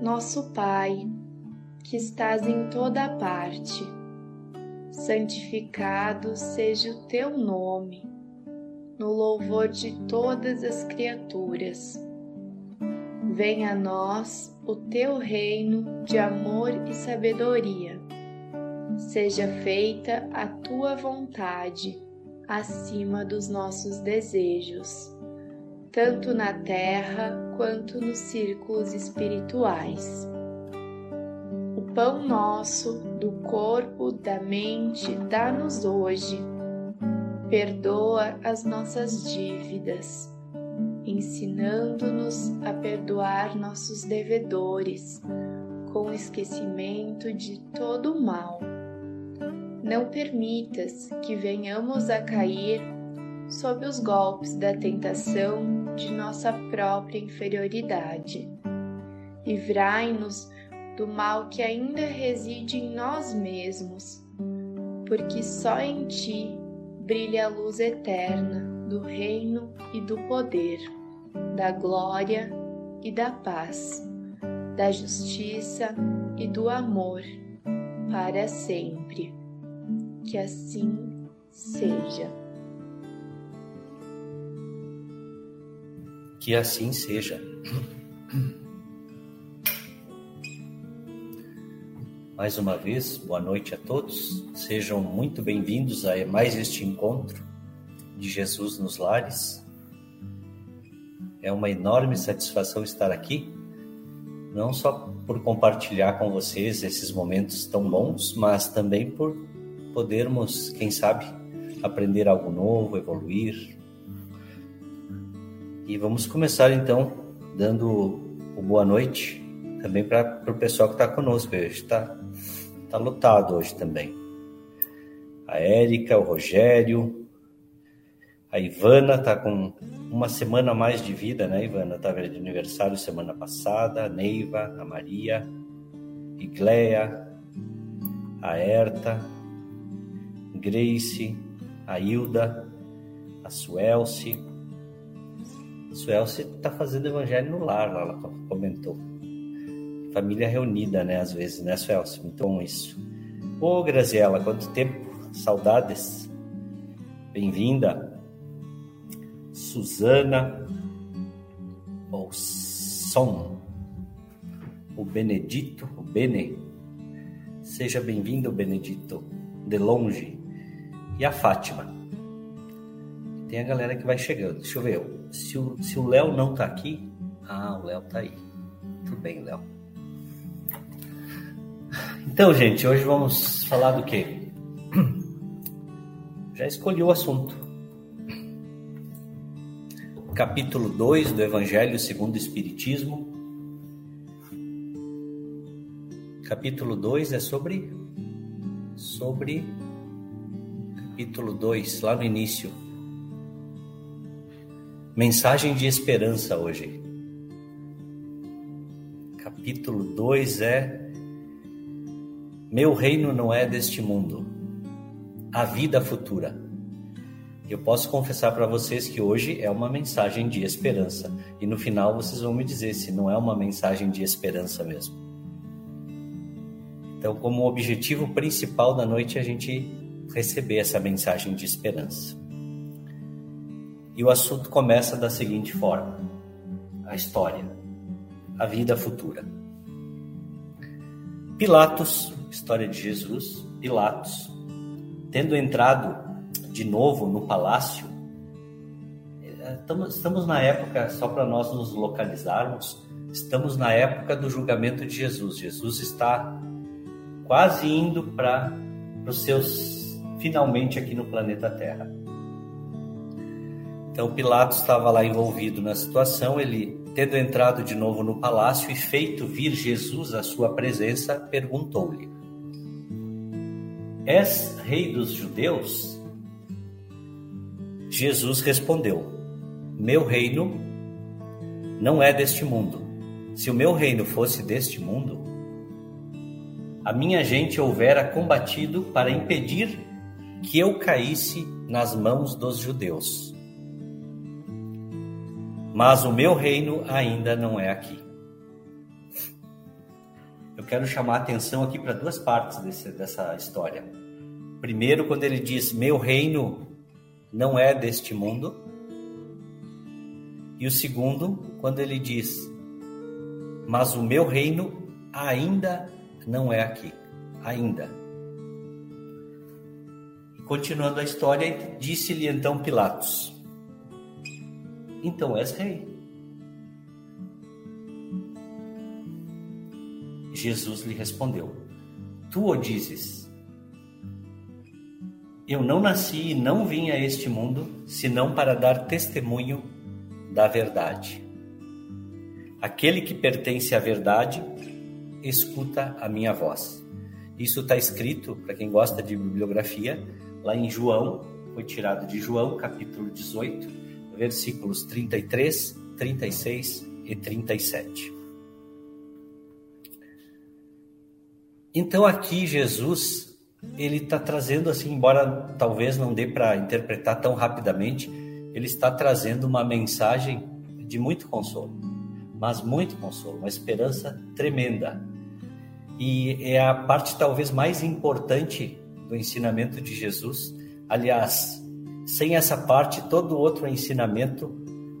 Nosso Pai, que estás em toda parte, santificado seja o teu nome, no louvor de todas as criaturas. Venha a nós o teu reino de amor e sabedoria. Seja feita a tua vontade acima dos nossos desejos, tanto na terra quanto nos círculos espirituais. O pão nosso, do corpo, da mente, dá-nos hoje. Perdoa as nossas dívidas, ensinando-nos a perdoar nossos devedores, com esquecimento de todo o mal não permitas que venhamos a cair sob os golpes da tentação de nossa própria inferioridade. Livrai-nos do mal que ainda reside em nós mesmos, porque só em Ti brilha a luz eterna do reino e do poder, da glória e da paz, da justiça e do amor, para sempre que assim seja. Que assim seja. Mais uma vez, boa noite a todos. Sejam muito bem-vindos a mais este encontro de Jesus nos lares. É uma enorme satisfação estar aqui, não só por compartilhar com vocês esses momentos tão bons, mas também por podermos, quem sabe, aprender algo novo, evoluir. E vamos começar então dando o boa noite também para o pessoal que está conosco hoje. Está tá lotado hoje também. A Érica, o Rogério, a Ivana está com uma semana mais de vida, né, Ivana? Estava de aniversário semana passada. A Neiva, a Maria, Igleia, a Erta, Grace, a Hilda, a Suelce. Suelce está fazendo evangelho no lar, ela comentou. Família reunida, né, às vezes, né, Suelce? Muito bom isso. Ô, Graziela, quanto tempo, saudades. Bem-vinda. Suzana, o Som, o Benedito, o Bene. Seja bem-vindo, Benedito, de longe e a Fátima. Tem a galera que vai chegando. Deixa eu ver. Se o, Léo não tá aqui. Ah, o Léo tá aí. Tudo bem, Léo. Então, gente, hoje vamos falar do quê? Já escolhi o assunto. Capítulo 2 do Evangelho segundo o Espiritismo. Capítulo 2 é sobre sobre capítulo 2, lá no início. Mensagem de esperança hoje. Capítulo 2 é Meu reino não é deste mundo. A vida futura. Eu posso confessar para vocês que hoje é uma mensagem de esperança. E no final vocês vão me dizer se não é uma mensagem de esperança mesmo. Então, como objetivo principal da noite, a gente receber essa mensagem de esperança. E o assunto começa da seguinte forma: a história, a vida futura. Pilatos, história de Jesus, Pilatos, tendo entrado de novo no palácio, estamos na época, só para nós nos localizarmos, estamos na época do julgamento de Jesus. Jesus está quase indo para os seus finalmente aqui no planeta Terra. Então Pilatos estava lá envolvido na situação, ele, tendo entrado de novo no palácio e feito vir Jesus à sua presença, perguntou-lhe: És rei dos judeus? Jesus respondeu: Meu reino não é deste mundo. Se o meu reino fosse deste mundo, a minha gente houvera combatido para impedir que eu caísse nas mãos dos judeus. Mas o meu reino ainda não é aqui. eu quero chamar a atenção aqui para duas partes desse, dessa história. Primeiro, quando ele diz: Meu reino não é deste mundo. E o segundo, quando ele diz: Mas o meu reino ainda não é aqui. Ainda. Continuando a história, disse-lhe então Pilatos: Então és rei. Jesus lhe respondeu: Tu o dizes. Eu não nasci e não vim a este mundo senão para dar testemunho da verdade. Aquele que pertence à verdade escuta a minha voz. Isso está escrito, para quem gosta de bibliografia, lá em João, foi tirado de João, capítulo 18, versículos 33, 36 e 37. Então aqui Jesus ele está trazendo assim, embora talvez não dê para interpretar tão rapidamente, ele está trazendo uma mensagem de muito consolo, mas muito consolo, uma esperança tremenda. E é a parte talvez mais importante do ensinamento de Jesus. Aliás, sem essa parte, todo outro ensinamento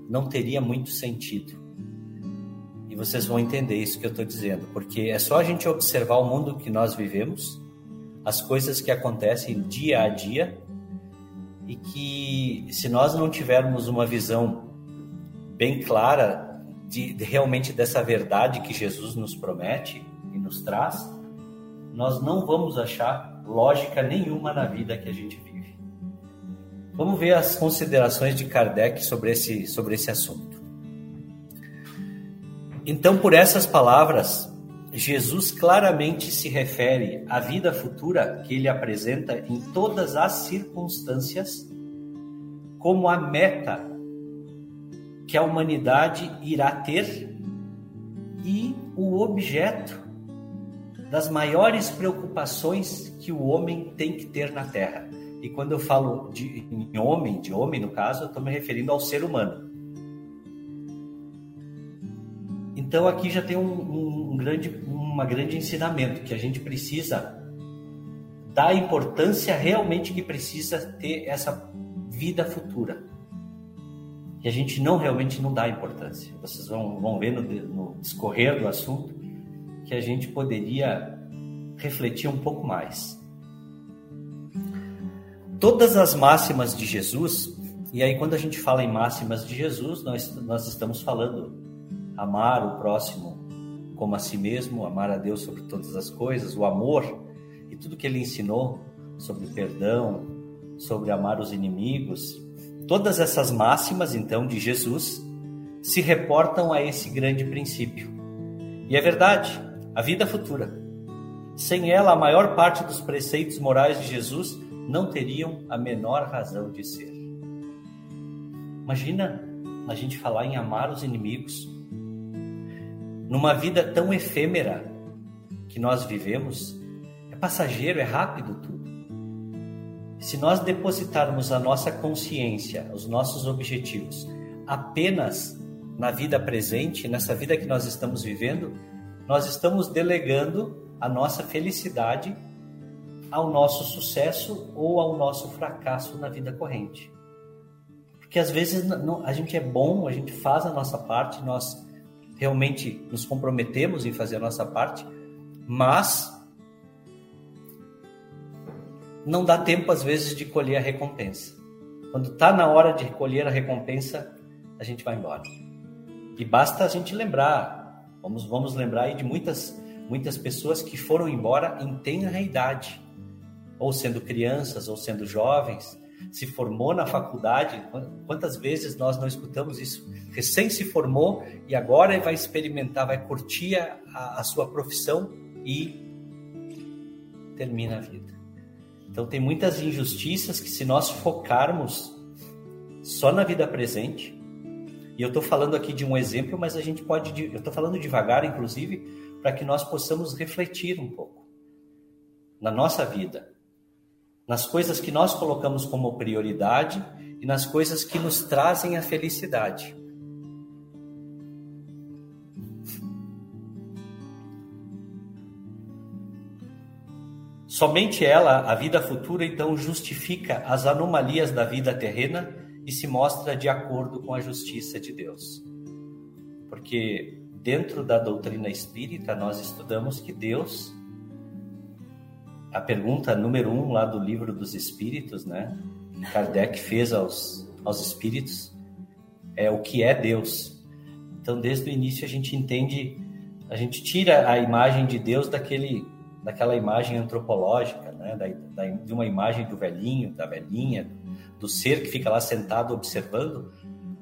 não teria muito sentido vocês vão entender isso que eu estou dizendo, porque é só a gente observar o mundo que nós vivemos, as coisas que acontecem dia a dia, e que se nós não tivermos uma visão bem clara de, de realmente dessa verdade que Jesus nos promete e nos traz, nós não vamos achar lógica nenhuma na vida que a gente vive. Vamos ver as considerações de Kardec sobre esse, sobre esse assunto. Então, por essas palavras, Jesus claramente se refere à vida futura que ele apresenta em todas as circunstâncias como a meta que a humanidade irá ter e o objeto das maiores preocupações que o homem tem que ter na Terra. E quando eu falo de homem, de homem no caso, eu estou me referindo ao ser humano. Então aqui já tem um, um, grande, uma grande ensinamento que a gente precisa dar importância realmente que precisa ter essa vida futura. E a gente não realmente não dá importância. Vocês vão, vão ver no, no discorrer do assunto que a gente poderia refletir um pouco mais. Todas as máximas de Jesus, e aí quando a gente fala em máximas de Jesus, nós, nós estamos falando amar o próximo como a si mesmo, amar a Deus sobre todas as coisas, o amor e tudo que ele ensinou sobre perdão, sobre amar os inimigos, todas essas máximas então de Jesus se reportam a esse grande princípio. E é verdade, a vida futura. Sem ela, a maior parte dos preceitos morais de Jesus não teriam a menor razão de ser. Imagina a gente falar em amar os inimigos, numa vida tão efêmera que nós vivemos, é passageiro, é rápido tudo. Se nós depositarmos a nossa consciência, os nossos objetivos, apenas na vida presente, nessa vida que nós estamos vivendo, nós estamos delegando a nossa felicidade ao nosso sucesso ou ao nosso fracasso na vida corrente. Porque às vezes a gente é bom, a gente faz a nossa parte, nós realmente nos comprometemos em fazer a nossa parte, mas não dá tempo às vezes de colher a recompensa. Quando está na hora de colher a recompensa, a gente vai embora. E basta a gente lembrar, vamos, vamos lembrar aí de muitas, muitas pessoas que foram embora em tenra idade, ou sendo crianças, ou sendo jovens, se formou na faculdade. Quantas vezes nós não escutamos isso? Recém se formou e agora vai experimentar, vai curtir a, a sua profissão e termina a vida. Então tem muitas injustiças que se nós focarmos só na vida presente, e eu estou falando aqui de um exemplo, mas a gente pode, eu estou falando devagar, inclusive, para que nós possamos refletir um pouco na nossa vida nas coisas que nós colocamos como prioridade e nas coisas que nos trazem a felicidade. Somente ela, a vida futura, então justifica as anomalias da vida terrena e se mostra de acordo com a justiça de Deus. Porque dentro da doutrina espírita nós estudamos que Deus, a pergunta número um lá do livro dos Espíritos, né? Kardec fez aos, aos Espíritos, é o que é Deus. Então, desde o início a gente entende, a gente tira a imagem de Deus daquele daquela imagem antropológica, né? Da, da, de uma imagem do velhinho, da velhinha, do ser que fica lá sentado observando,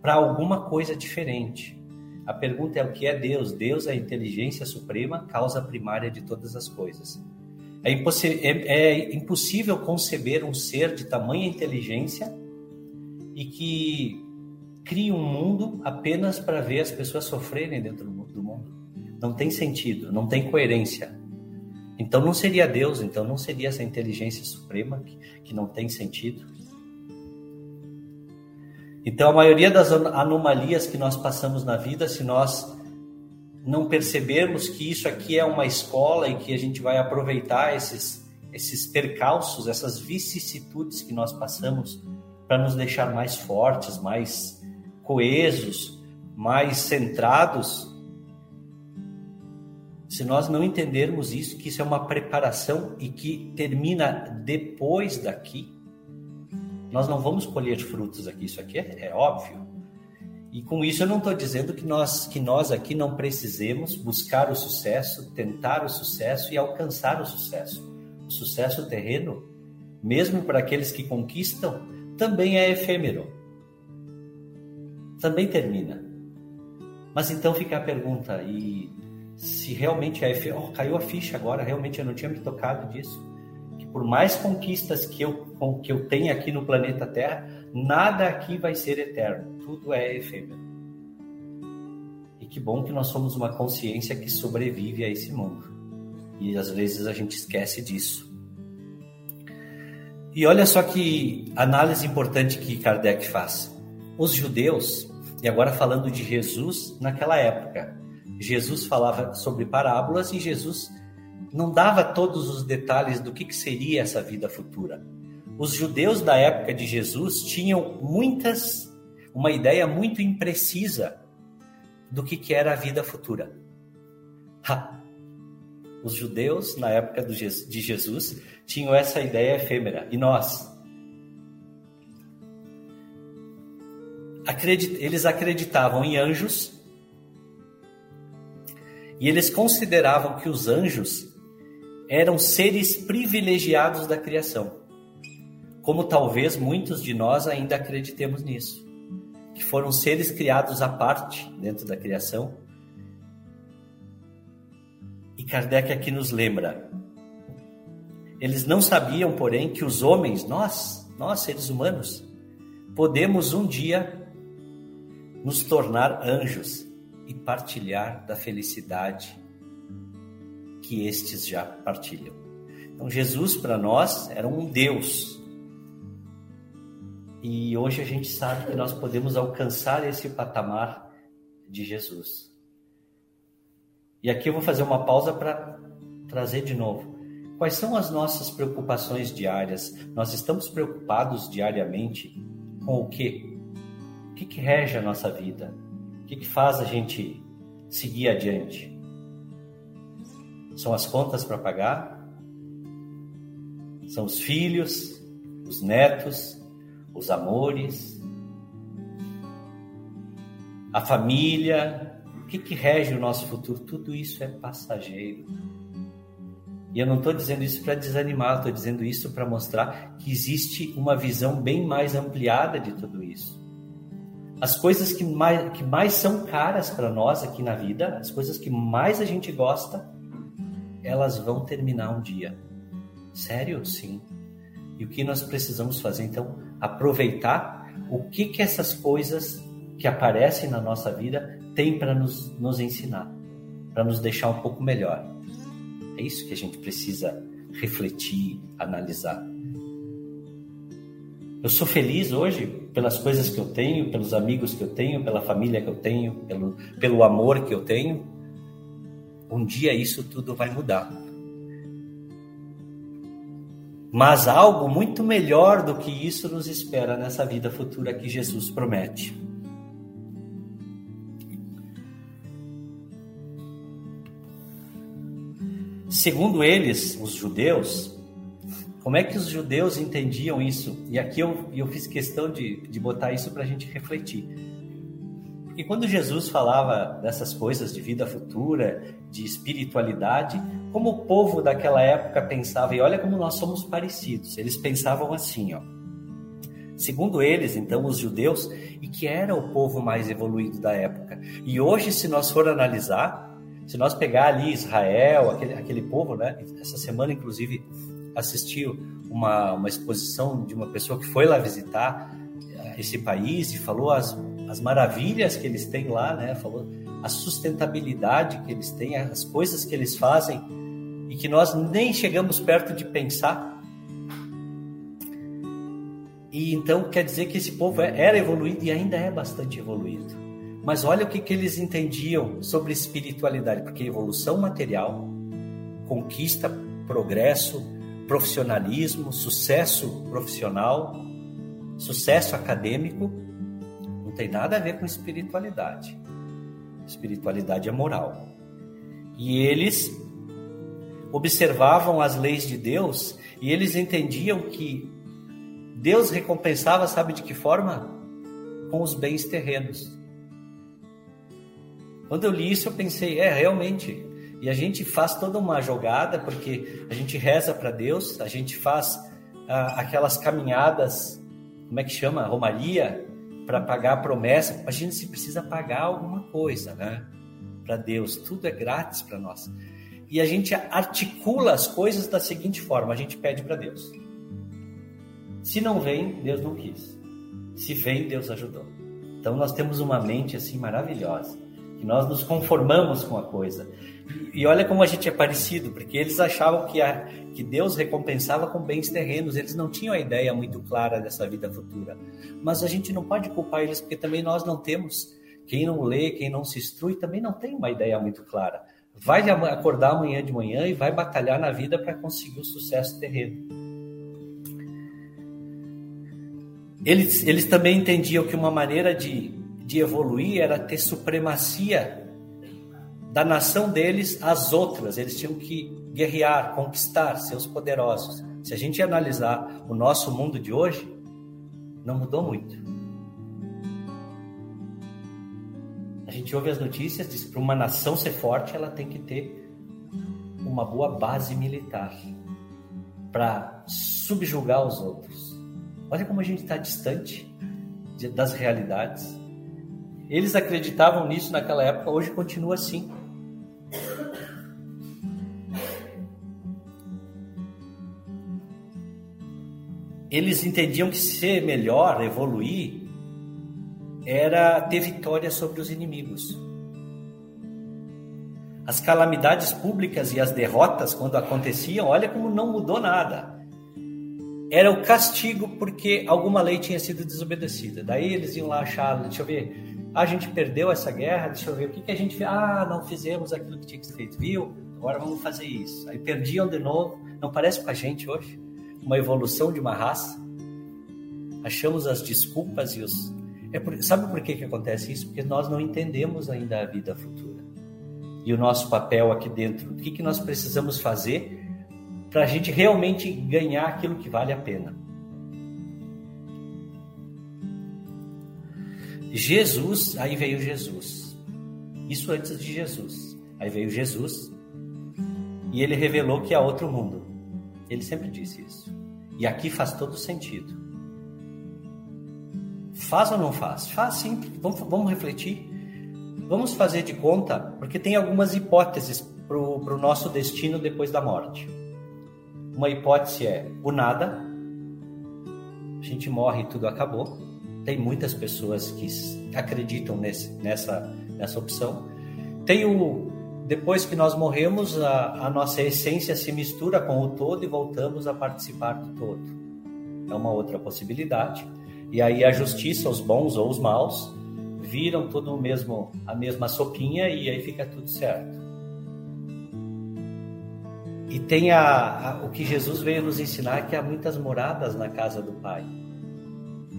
para alguma coisa diferente. A pergunta é o que é Deus? Deus é a inteligência suprema, causa primária de todas as coisas. É, é, é impossível conceber um ser de tamanha inteligência e que crie um mundo apenas para ver as pessoas sofrerem dentro do mundo. Não tem sentido, não tem coerência. Então não seria Deus, então não seria essa inteligência suprema que, que não tem sentido. Então a maioria das anomalias que nós passamos na vida, se nós não percebermos que isso aqui é uma escola e que a gente vai aproveitar esses esses percalços, essas vicissitudes que nós passamos para nos deixar mais fortes, mais coesos, mais centrados, se nós não entendermos isso, que isso é uma preparação e que termina depois daqui, nós não vamos colher frutos aqui. Isso aqui é, é óbvio. E com isso eu não estou dizendo que nós, que nós aqui não precisemos buscar o sucesso, tentar o sucesso e alcançar o sucesso. O sucesso terreno, mesmo para aqueles que conquistam, também é efêmero. Também termina. Mas então fica a pergunta, e se realmente é oh, caiu a ficha agora, realmente eu não tinha me tocado disso. Que por mais conquistas que eu, que eu tenha aqui no planeta Terra, nada aqui vai ser eterno, tudo é efêmero. E que bom que nós somos uma consciência que sobrevive a esse mundo. E às vezes a gente esquece disso. E olha só que análise importante que Kardec faz. Os judeus, e agora falando de Jesus naquela época, Jesus falava sobre parábolas e Jesus não dava todos os detalhes do que, que seria essa vida futura. Os judeus da época de Jesus tinham muitas, uma ideia muito imprecisa do que, que era a vida futura. Ha! Os judeus, na época de Jesus, tinham essa ideia efêmera. E nós? Eles acreditavam em anjos e eles consideravam que os anjos eram seres privilegiados da criação. Como talvez muitos de nós ainda acreditemos nisso, que foram seres criados à parte dentro da criação. E Kardec aqui nos lembra. Eles não sabiam, porém, que os homens, nós, nós seres humanos, podemos um dia nos tornar anjos e partilhar da felicidade que estes já partilham. Então, Jesus para nós era um Deus. E hoje a gente sabe que nós podemos alcançar esse patamar de Jesus. E aqui eu vou fazer uma pausa para trazer de novo. Quais são as nossas preocupações diárias? Nós estamos preocupados diariamente com o quê? O que, que rege a nossa vida? que, que faz a gente seguir adiante? São as contas para pagar? São os filhos, os netos, os amores, a família? O que, que rege o nosso futuro? Tudo isso é passageiro. E eu não estou dizendo isso para desanimar, estou dizendo isso para mostrar que existe uma visão bem mais ampliada de tudo isso as coisas que mais, que mais são caras para nós aqui na vida, as coisas que mais a gente gosta, elas vão terminar um dia. Sério? Sim. E o que nós precisamos fazer então? Aproveitar o que que essas coisas que aparecem na nossa vida têm para nos, nos ensinar, para nos deixar um pouco melhor. É isso que a gente precisa refletir, analisar. Eu sou feliz hoje pelas coisas que eu tenho, pelos amigos que eu tenho, pela família que eu tenho, pelo, pelo amor que eu tenho. Um dia isso tudo vai mudar. Mas algo muito melhor do que isso nos espera nessa vida futura que Jesus promete. Segundo eles, os judeus, como é que os judeus entendiam isso? E aqui eu, eu fiz questão de, de botar isso para a gente refletir. Porque quando Jesus falava dessas coisas de vida futura, de espiritualidade, como o povo daquela época pensava, e olha como nós somos parecidos, eles pensavam assim, ó. Segundo eles, então, os judeus, e que era o povo mais evoluído da época. E hoje, se nós for analisar, se nós pegar ali Israel, aquele, aquele povo, né? Essa semana, inclusive, assisti uma, uma exposição de uma pessoa que foi lá visitar eh, esse país e falou as as maravilhas que eles têm lá, né? Falou a sustentabilidade que eles têm, as coisas que eles fazem e que nós nem chegamos perto de pensar. E então quer dizer que esse povo é, era evoluído e ainda é bastante evoluído. Mas olha o que, que eles entendiam sobre espiritualidade, porque evolução material, conquista, progresso, profissionalismo, sucesso profissional, sucesso acadêmico tem nada a ver com espiritualidade. Espiritualidade é moral. E eles observavam as leis de Deus e eles entendiam que Deus recompensava, sabe de que forma? Com os bens terrenos. Quando eu li isso, eu pensei, é, realmente. E a gente faz toda uma jogada, porque a gente reza para Deus, a gente faz ah, aquelas caminhadas, como é que chama? Romaria, para pagar a promessa, a gente se precisa pagar alguma coisa, né? Para Deus, tudo é grátis para nós. E a gente articula as coisas da seguinte forma: a gente pede para Deus. Se não vem, Deus não quis. Se vem, Deus ajudou. Então nós temos uma mente assim maravilhosa, que nós nos conformamos com a coisa. E olha como a gente é parecido, porque eles achavam que, a, que Deus recompensava com bens terrenos, eles não tinham a ideia muito clara dessa vida futura. Mas a gente não pode culpar eles, porque também nós não temos. Quem não lê, quem não se instrui, também não tem uma ideia muito clara. Vai acordar amanhã de manhã e vai batalhar na vida para conseguir o sucesso terreno. Eles, eles também entendiam que uma maneira de, de evoluir era ter supremacia da nação deles às outras. Eles tinham que guerrear, conquistar seus poderosos. Se a gente analisar o nosso mundo de hoje, não mudou muito. A gente ouve as notícias, diz que para uma nação ser forte, ela tem que ter uma boa base militar para subjugar os outros. Olha como a gente está distante das realidades. Eles acreditavam nisso naquela época, hoje continua assim. eles entendiam que ser melhor, evoluir, era ter vitória sobre os inimigos. As calamidades públicas e as derrotas, quando aconteciam, olha como não mudou nada. Era o castigo porque alguma lei tinha sido desobedecida. Daí eles iam lá achar, deixa eu ver, a gente perdeu essa guerra, deixa eu ver, o que, que a gente fez? Ah, não fizemos aquilo que tinha que ser feito, viu? Agora vamos fazer isso. Aí perdiam de novo. Não parece com a gente hoje? uma evolução de uma raça, achamos as desculpas e os. É por... Sabe por que, que acontece isso? Porque nós não entendemos ainda a vida futura. E o nosso papel aqui dentro. O que, que nós precisamos fazer para a gente realmente ganhar aquilo que vale a pena? Jesus, aí veio Jesus. Isso antes de Jesus. Aí veio Jesus e ele revelou que há outro mundo. Ele sempre disse isso. E aqui faz todo sentido. Faz ou não faz? Faz sim. Vamos, vamos refletir. Vamos fazer de conta, porque tem algumas hipóteses para o nosso destino depois da morte. Uma hipótese é o nada. A gente morre e tudo acabou. Tem muitas pessoas que acreditam nesse, nessa, nessa opção. Tem o depois que nós morremos, a, a, nossa essência se mistura com o todo e voltamos a participar do todo. É uma outra possibilidade. E aí a justiça, os bons ou os maus, viram tudo o mesmo, a mesma sopinha e aí fica tudo certo. E tem a, a, o que Jesus veio nos ensinar que há muitas moradas na casa do Pai.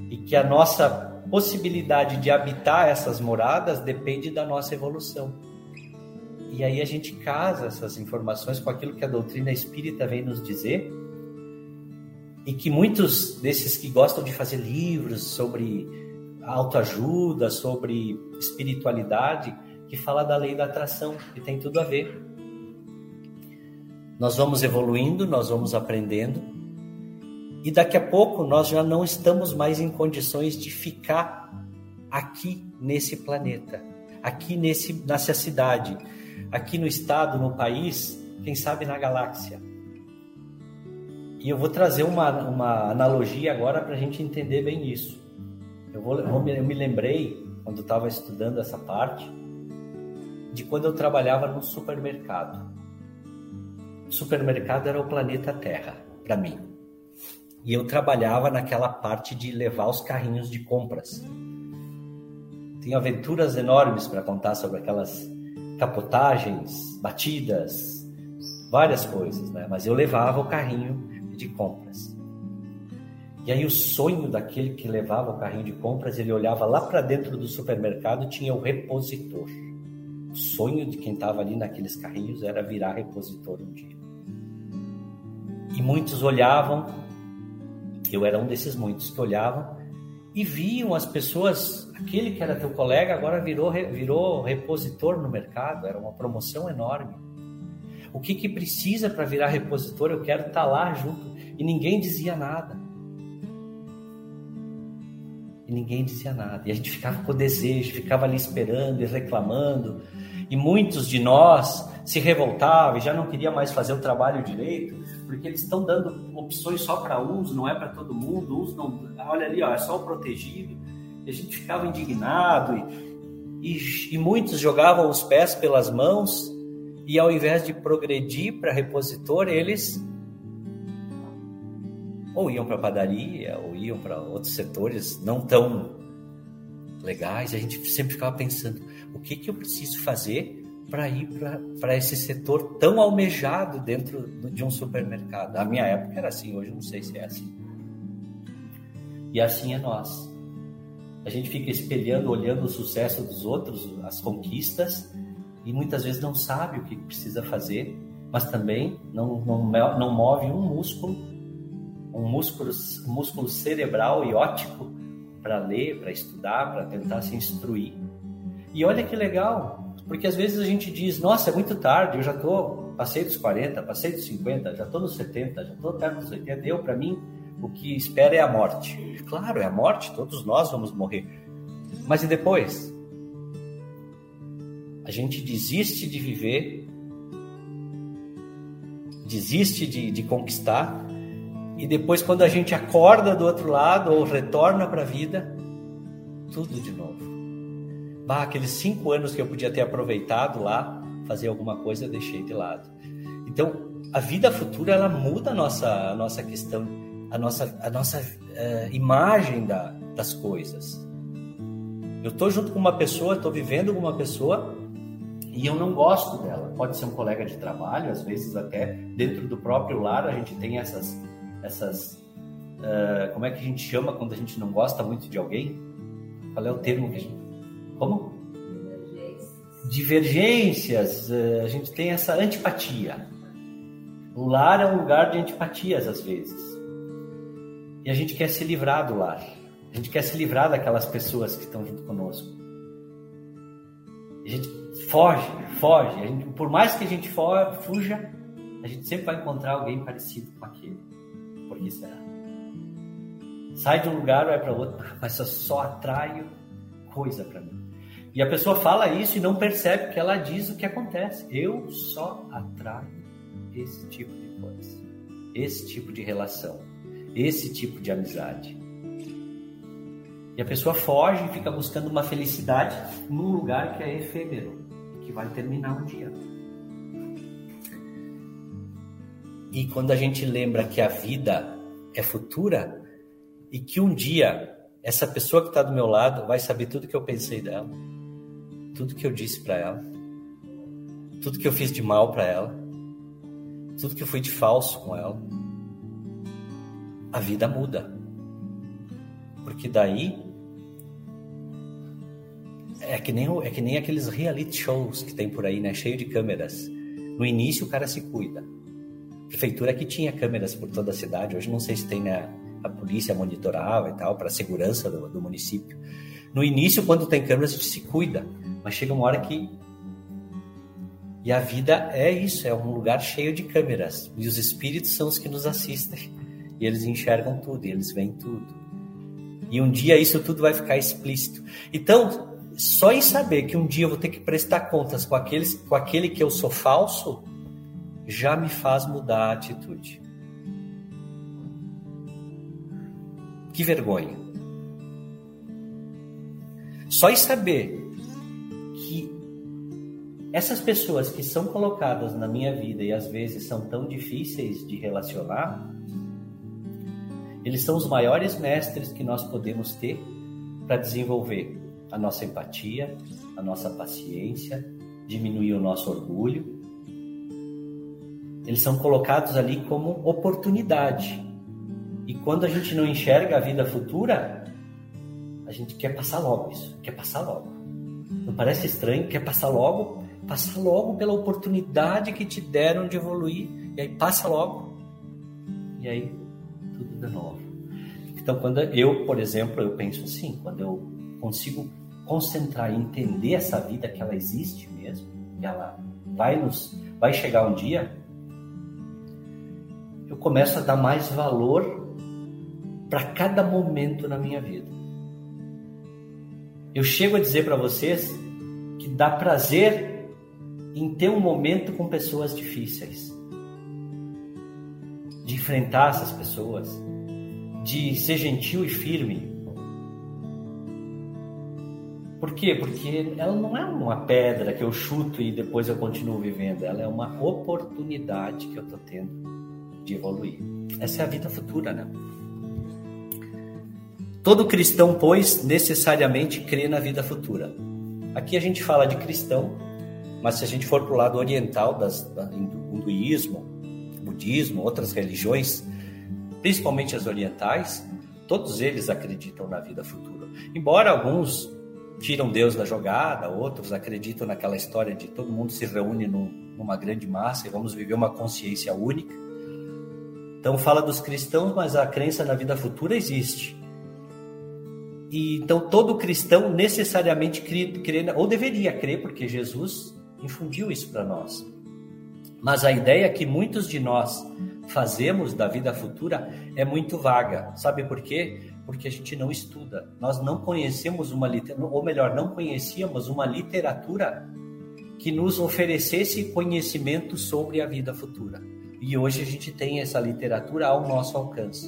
E que a nossa possibilidade de habitar essas moradas depende da nossa evolução. E aí a gente casa essas informações com aquilo que a doutrina espírita vem nos dizer. E que muitos desses que gostam de fazer livros sobre autoajuda, sobre espiritualidade, que fala da lei da atração, que tem tudo a ver. Nós vamos evoluindo, nós vamos aprendendo, e daqui a pouco nós já não estamos mais em condições de ficar aqui nesse planeta, aqui nesse, nessa cidade, aqui no estado, no país, quem sabe na galáxia. E eu vou trazer uma, uma analogia agora para a gente entender bem isso. Eu, vou, eu me lembrei, quando estava estudando essa parte, de quando eu trabalhava no supermercado. O supermercado era o planeta Terra, para mim. E eu trabalhava naquela parte de levar os carrinhos de compras. Tenho aventuras enormes para contar sobre aquelas capotagens, batidas, várias coisas, né? Mas eu levava o carrinho de compras. E aí o sonho daquele que levava o carrinho de compras, ele olhava lá para dentro do supermercado, tinha o repositor. O sonho de quem estava ali naqueles carrinhos era virar repositor um dia. E muitos olhavam, eu era um desses muitos que olhavam e viam as pessoas, aquele que era teu colega agora virou, virou repositor no mercado, era uma promoção enorme. O que, que precisa para virar repositor? Eu quero estar tá lá junto. E ninguém dizia nada. E ninguém dizia nada. E a gente ficava com desejo, ficava ali esperando e reclamando. E muitos de nós se revoltavam e já não queria mais fazer o trabalho direito, porque eles estão dando opções só para uns, não é para todo mundo. Não, olha ali, ó, é só o protegido. E a gente ficava indignado e, e, e muitos jogavam os pés pelas mãos e ao invés de progredir para repositor, eles ou iam para padaria ou iam para outros setores não tão legais. A gente sempre ficava pensando: o que, que eu preciso fazer para ir para esse setor tão almejado dentro de um supermercado? A minha época era assim, hoje não sei se é assim. E assim é nós. A gente fica espelhando, olhando o sucesso dos outros, as conquistas, e muitas vezes não sabe o que precisa fazer, mas também não, não, não move um músculo, um músculo, um músculo cerebral e óptico para ler, para estudar, para tentar se instruir. E olha que legal, porque às vezes a gente diz, nossa, é muito tarde, eu já tô, passei dos 40, passei dos 50, já estou nos 70, já estou perto dos 80, eu, para mim, o que espera é a morte. Claro, é a morte, todos nós vamos morrer. Mas e depois? A gente desiste de viver, desiste de, de conquistar, e depois, quando a gente acorda do outro lado ou retorna para a vida, tudo de novo. Bah, aqueles cinco anos que eu podia ter aproveitado lá, fazer alguma coisa, eu deixei de lado. Então, a vida futura ela muda a nossa, a nossa questão, a nossa, a nossa uh, imagem da, das coisas. Eu estou junto com uma pessoa, estou vivendo com uma pessoa e eu não gosto dela. Pode ser um colega de trabalho, às vezes até dentro do próprio lar a gente tem essas, essas, uh, como é que a gente chama quando a gente não gosta muito de alguém? Qual é o termo que a gente como? Divergências. Eh, a gente tem essa antipatia. O lar é um lugar de antipatias às vezes. E a gente quer se livrar do lar. A gente quer se livrar daquelas pessoas que estão junto conosco. A gente foge, foge. Gente, por mais que a gente for, fuja, a gente sempre vai encontrar alguém parecido com aquele. Por que será? Sai de um lugar, vai para outro, mas eu só atraio coisa para mim. E a pessoa fala isso e não percebe que ela diz o que acontece. Eu só atraio esse tipo de coisa, esse tipo de relação, esse tipo de amizade. E a pessoa foge e fica buscando uma felicidade num lugar que é efêmero, que vai terminar um dia. E quando a gente lembra que a vida é futura e que um dia essa pessoa que está do meu lado vai saber tudo que eu pensei dela, tudo que eu disse para ela, tudo que eu fiz de mal para ela, tudo que foi de falso com ela, a vida muda. Porque daí é que nem, é que nem aqueles reality shows que tem por aí, né? Cheio de câmeras. No início o cara se cuida. Prefeitura que tinha câmeras por toda a cidade, hoje não sei se tem, né? A polícia monitorava e tal, para segurança do, do município. No início, quando tem câmeras, a gente se cuida. Mas chega uma hora que e a vida é isso, é um lugar cheio de câmeras. E os espíritos são os que nos assistem. E eles enxergam tudo, e eles veem tudo. E um dia isso tudo vai ficar explícito. Então, só em saber que um dia eu vou ter que prestar contas com, aqueles, com aquele que eu sou falso, já me faz mudar a atitude. Que vergonha. Só em saber essas pessoas que são colocadas na minha vida e às vezes são tão difíceis de relacionar, eles são os maiores mestres que nós podemos ter para desenvolver a nossa empatia, a nossa paciência, diminuir o nosso orgulho. Eles são colocados ali como oportunidade. E quando a gente não enxerga a vida futura, a gente quer passar logo isso, quer passar logo. Não parece estranho? Quer passar logo? Passa logo pela oportunidade que te deram de evoluir. E aí passa logo. E aí tudo de novo. Então, quando eu, por exemplo, eu penso assim, quando eu consigo concentrar e entender essa vida que ela existe mesmo, e ela vai nos vai chegar um dia, eu começo a dar mais valor para cada momento na minha vida. Eu chego a dizer para vocês que dá prazer em ter um momento com pessoas difíceis, de enfrentar essas pessoas, de ser gentil e firme, por quê? Porque ela não é uma pedra que eu chuto e depois eu continuo vivendo. Ela é uma oportunidade que eu estou tendo de evoluir. Essa é a vida futura, né? Todo cristão, pois, necessariamente crê na vida futura. Aqui a gente fala de cristão, mas se a gente for para o lado oriental das, do hinduísmo, budismo, outras religiões, principalmente as orientais, todos eles acreditam na vida futura. Embora alguns tiram Deus da jogada, outros acreditam naquela história de todo mundo se reúne numa grande massa e vamos viver uma consciência única. Então fala dos cristãos, mas a crença na vida futura existe. E então todo cristão necessariamente crê, crê ou deveria crer, porque Jesus infundiu isso para nós. Mas a ideia que muitos de nós fazemos da vida futura é muito vaga. Sabe por quê? porque a gente não estuda. Nós não conhecemos uma literatura, ou melhor, não conhecíamos uma literatura que nos oferecesse conhecimento sobre a vida futura. E hoje a gente tem essa literatura ao nosso alcance.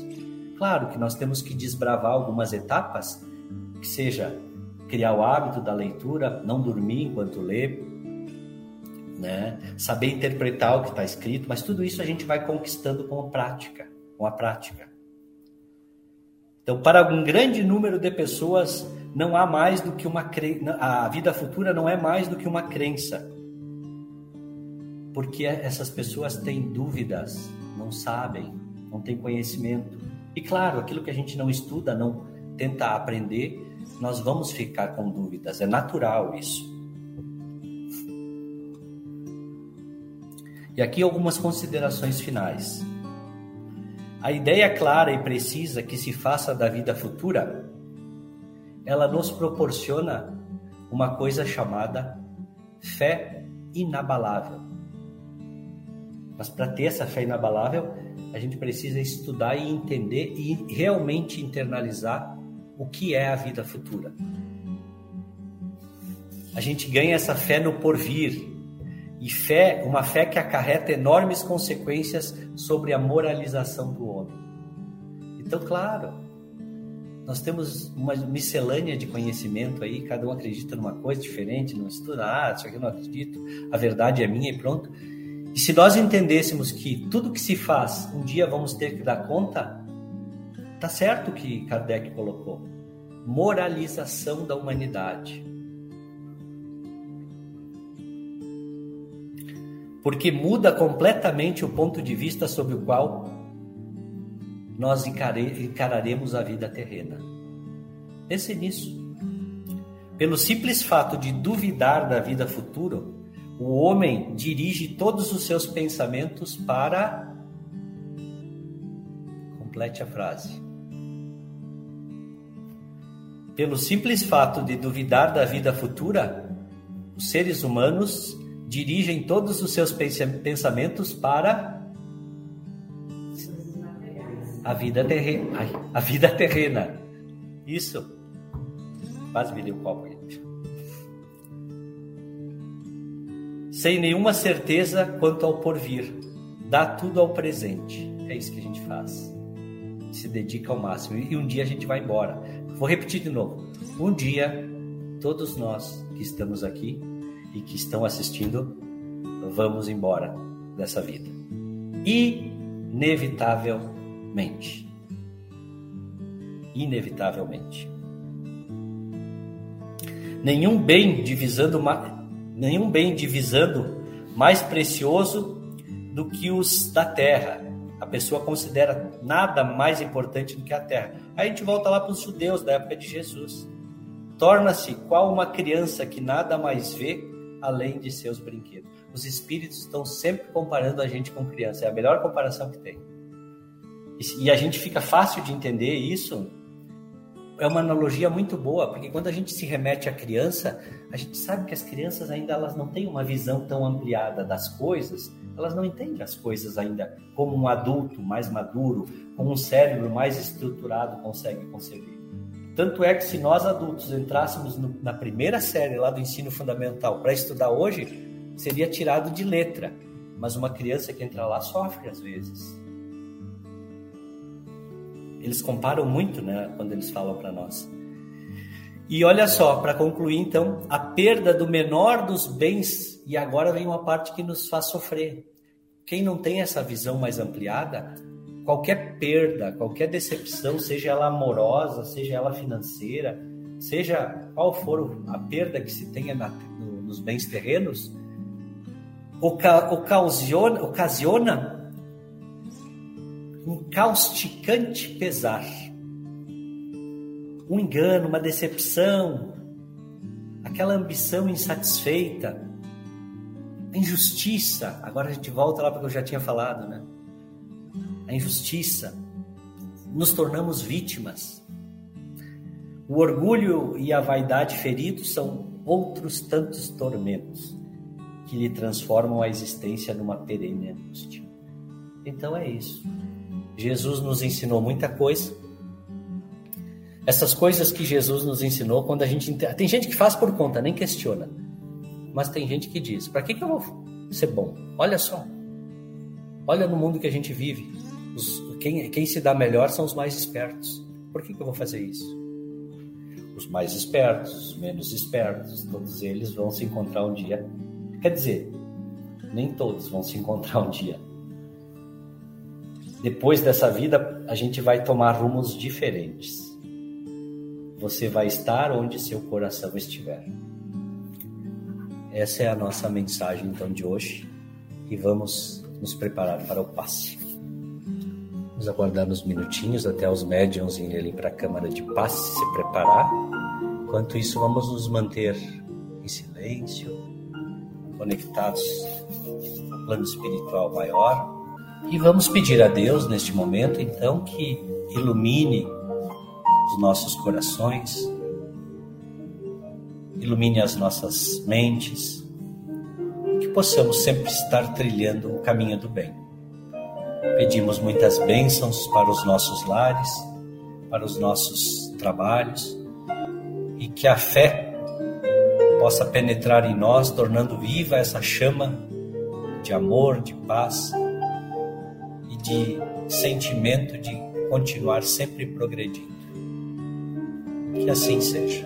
Claro que nós temos que desbravar algumas etapas, que seja criar o hábito da leitura, não dormir enquanto lê, né? saber interpretar o que está escrito, mas tudo isso a gente vai conquistando com a prática, com a prática. Então, para um grande número de pessoas, não há mais do que uma cre... a vida futura não é mais do que uma crença. Porque essas pessoas têm dúvidas, não sabem, não têm conhecimento. E claro, aquilo que a gente não estuda, não tenta aprender, nós vamos ficar com dúvidas, é natural isso. E aqui algumas considerações finais. A ideia clara e precisa que se faça da vida futura, ela nos proporciona uma coisa chamada fé inabalável. Mas para ter essa fé inabalável, a gente precisa estudar e entender e realmente internalizar o que é a vida futura. A gente ganha essa fé no porvir, e fé, uma fé que acarreta enormes consequências sobre a moralização do homem. Então, claro, nós temos uma miscelânea de conhecimento aí, cada um acredita numa coisa diferente, não estuda, ah, isso aqui eu não acredito, a verdade é minha e pronto. E se nós entendêssemos que tudo que se faz, um dia vamos ter que dar conta, tá certo o que Kardec colocou. Moralização da humanidade. Porque muda completamente o ponto de vista sobre o qual nós encararemos a vida terrena. Pense nisso. Pelo simples fato de duvidar da vida futura, o homem dirige todos os seus pensamentos para. Complete a frase. Pelo simples fato de duvidar da vida futura, os seres humanos dirigem todos os seus pensamentos para a vida terrena. A vida terrena. Isso. Quase me deu copo, gente. Sem nenhuma certeza quanto ao porvir. Dá tudo ao presente. É isso que a gente faz. Se dedica ao máximo. E um dia a gente vai embora. Vou repetir de novo. Um dia, todos nós que estamos aqui e que estão assistindo, vamos embora dessa vida. Inevitavelmente. Inevitavelmente. Nenhum bem divisando nenhum bem divisando mais precioso do que os da terra. A pessoa considera nada mais importante do que a terra. Aí a gente volta lá para os judeus da época de Jesus. Torna-se qual uma criança que nada mais vê além de seus brinquedos. Os espíritos estão sempre comparando a gente com criança, é a melhor comparação que tem. E a gente fica fácil de entender isso. É uma analogia muito boa, porque quando a gente se remete à criança, a gente sabe que as crianças ainda elas não têm uma visão tão ampliada das coisas, elas não entendem as coisas ainda como um adulto mais maduro, com um cérebro mais estruturado consegue conceber. Tanto é que se nós adultos entrássemos no, na primeira série lá do ensino fundamental para estudar hoje, seria tirado de letra. Mas uma criança que entra lá sofre às vezes. Eles comparam muito, né, quando eles falam para nós. E olha só, para concluir então, a perda do menor dos bens, e agora vem uma parte que nos faz sofrer. Quem não tem essa visão mais ampliada, qualquer perda, qualquer decepção, seja ela amorosa, seja ela financeira, seja qual for a perda que se tenha na, no, nos bens terrenos, oca, ocasiona, ocasiona um causticante pesar, um engano, uma decepção, aquela ambição insatisfeita, injustiça. Agora a gente volta lá para o que eu já tinha falado, né? A injustiça, nos tornamos vítimas. O orgulho e a vaidade feridos são outros tantos tormentos que lhe transformam a existência numa perene angústia. Então é isso. Jesus nos ensinou muita coisa. Essas coisas que Jesus nos ensinou, quando a gente tem gente que faz por conta, nem questiona, mas tem gente que diz: para que, que eu vou ser bom? Olha só, olha no mundo que a gente vive. Os, quem, quem se dá melhor são os mais espertos. Por que, que eu vou fazer isso? Os mais espertos, os menos espertos, todos eles vão se encontrar um dia. Quer dizer, nem todos vão se encontrar um dia. Depois dessa vida, a gente vai tomar rumos diferentes. Você vai estar onde seu coração estiver. Essa é a nossa mensagem então de hoje e vamos nos preparar para o passe. Vamos aguardar uns minutinhos até os médiums irem ali para a câmara de passe se preparar. Enquanto isso, vamos nos manter em silêncio, conectados ao plano espiritual maior. E vamos pedir a Deus neste momento, então, que ilumine os nossos corações, ilumine as nossas mentes, que possamos sempre estar trilhando o caminho do bem. Pedimos muitas bênçãos para os nossos lares, para os nossos trabalhos e que a fé possa penetrar em nós, tornando viva essa chama de amor, de paz e de sentimento de continuar sempre progredindo. Que assim seja.